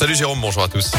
Salut Jérôme, bonjour à tous.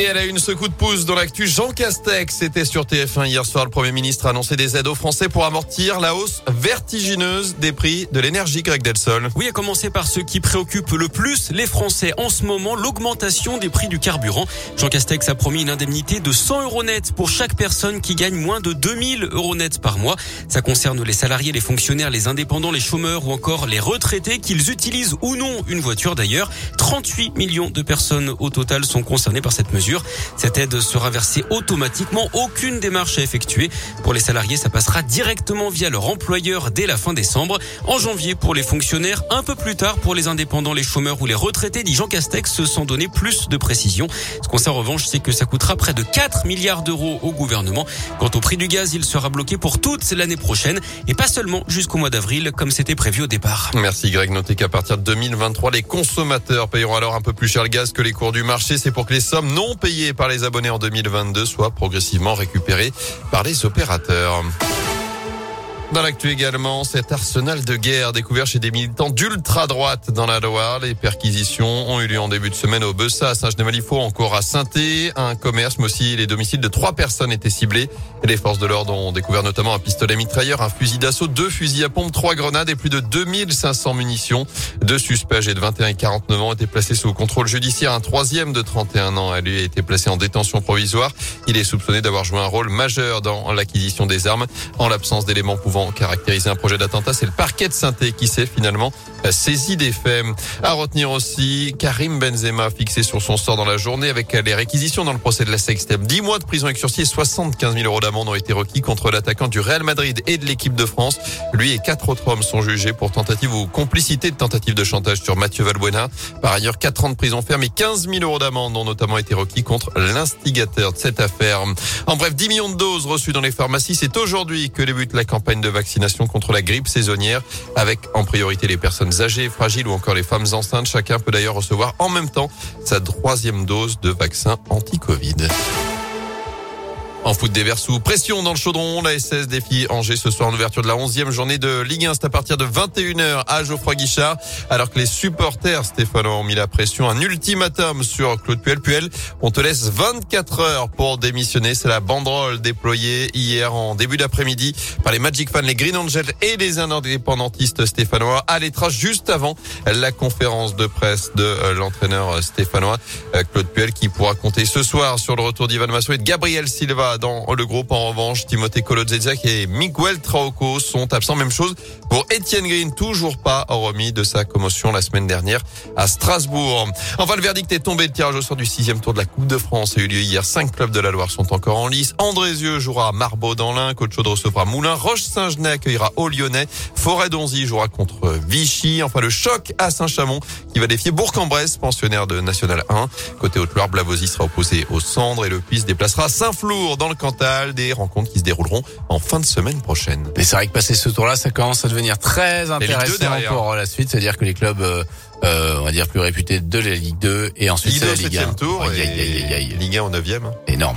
Et elle a une ce coup de pouce dans l'actu. Jean Castex était sur TF1 hier soir. Le Premier ministre a annoncé des aides aux Français pour amortir la hausse vertigineuse des prix de l'énergie, Greg Delsol. Oui, à commencer par ce qui préoccupe le plus les Français en ce moment, l'augmentation des prix du carburant. Jean Castex a promis une indemnité de 100 euros net pour chaque personne qui gagne moins de 2000 euros net par mois. Ça concerne les salariés, les fonctionnaires, les indépendants, les chômeurs ou encore les retraités, qu'ils utilisent ou non une voiture d'ailleurs. 38 millions de personnes au total sont concernées par cette mesure. Cette aide sera versée automatiquement, aucune démarche à effectuer. Pour les salariés, ça passera directement via leur employeur dès la fin décembre. En janvier, pour les fonctionnaires, un peu plus tard pour les indépendants, les chômeurs ou les retraités, dit Jean Castex, sans donner plus de précision. Ce qu'on sait en revanche, c'est que ça coûtera près de 4 milliards d'euros au gouvernement. Quant au prix du gaz, il sera bloqué pour toute l'année prochaine et pas seulement jusqu'au mois d'avril comme c'était prévu au départ. Merci Greg. Notez qu'à partir de 2023, les consommateurs payeront alors un peu plus cher le gaz que les cours du marché. C'est pour que les sommes non payés par les abonnés en 2022 soient progressivement récupérés par les opérateurs. Dans l'actu également, cet arsenal de guerre découvert chez des militants d'ultra-droite dans la Loire. Les perquisitions ont eu lieu en début de semaine au Bessa, à Saint-Genis-Malifaux, encore à saint Un commerce, mais aussi les domiciles de trois personnes étaient ciblés. Les forces de l'ordre ont découvert notamment un pistolet mitrailleur, un fusil d'assaut, deux fusils à pompe, trois grenades et plus de 2500 munitions. Deux suspects âgés de 21 et 49 ans été placés sous contrôle judiciaire. Un troisième de 31 ans a lui été placé en détention provisoire. Il est soupçonné d'avoir joué un rôle majeur dans l'acquisition des armes en l'absence d'éléments pouvant caractériser un projet d'attentat. C'est le parquet de saint qui s'est finalement saisi des faits. À retenir aussi Karim Benzema fixé sur son sort dans la journée avec les réquisitions dans le procès de la Sextem. 10 mois de prison avec sursis et 75 000 euros d'amende ont été requis contre l'attaquant du Real Madrid et de l'équipe de France. Lui et quatre autres hommes sont jugés pour tentative ou complicité de tentative de chantage sur Mathieu Valbuena. Par ailleurs, 4 ans de prison ferme et 15 000 euros d'amende ont notamment été requis contre l'instigateur de cette affaire. En bref, 10 millions de doses reçues dans les pharmacies. C'est aujourd'hui que débute la campagne de vaccination contre la grippe saisonnière avec en priorité les personnes âgées, fragiles ou encore les femmes enceintes. Chacun peut d'ailleurs recevoir en même temps sa troisième dose de vaccin anti-Covid. En foot des Verts sous pression dans le chaudron, la SS défie Angers ce soir en ouverture de la 11e journée de Ligue 1. C'est à partir de 21h à Geoffroy Guichard. Alors que les supporters stéphanois ont mis la pression. Un ultimatum sur Claude Puel. Puel, on te laisse 24 heures pour démissionner. C'est la banderole déployée hier en début d'après-midi par les Magic Fans, les Green Angels et les indépendantistes stéphanois à l'étrage juste avant la conférence de presse de euh, l'entraîneur stéphanois euh, Claude Puel qui pourra compter ce soir sur le retour d'Ivan Massou et de Gabriel Silva dans le groupe. En revanche, Timothée Kolodziejczak et Miguel Traoco sont absents. Même chose pour Etienne Green, toujours pas remis de sa commotion la semaine dernière à Strasbourg. Enfin, le verdict est tombé. Le tirage au sort du sixième tour de la Coupe de France a eu lieu hier. Cinq clubs de la Loire sont encore en lice. Andrézieux jouera à Marbeau dans l'Ain. Côte Chaude recevra Moulin. Roche-Saint-Genès accueillera au Lyonnais. Forêt-Donzy jouera contre Vichy. Enfin, le choc à Saint-Chamond qui va défier Bourg-en-Bresse, pensionnaire de National 1. Côté Haute-Loire, Blavozy sera opposé au Cendres et le Puy déplacera Saint-Flour dans le Cantal. Des rencontres qui se dérouleront en fin de semaine prochaine. Mais c'est vrai que passer ce tour-là, ça commence à devenir très intéressant pour la suite. C'est-à-dire que les clubs, euh, euh, on va dire plus réputés de la Ligue 2 et ensuite Ligue la Ligue 1. tour, Ligue 1 au 9e. Énorme.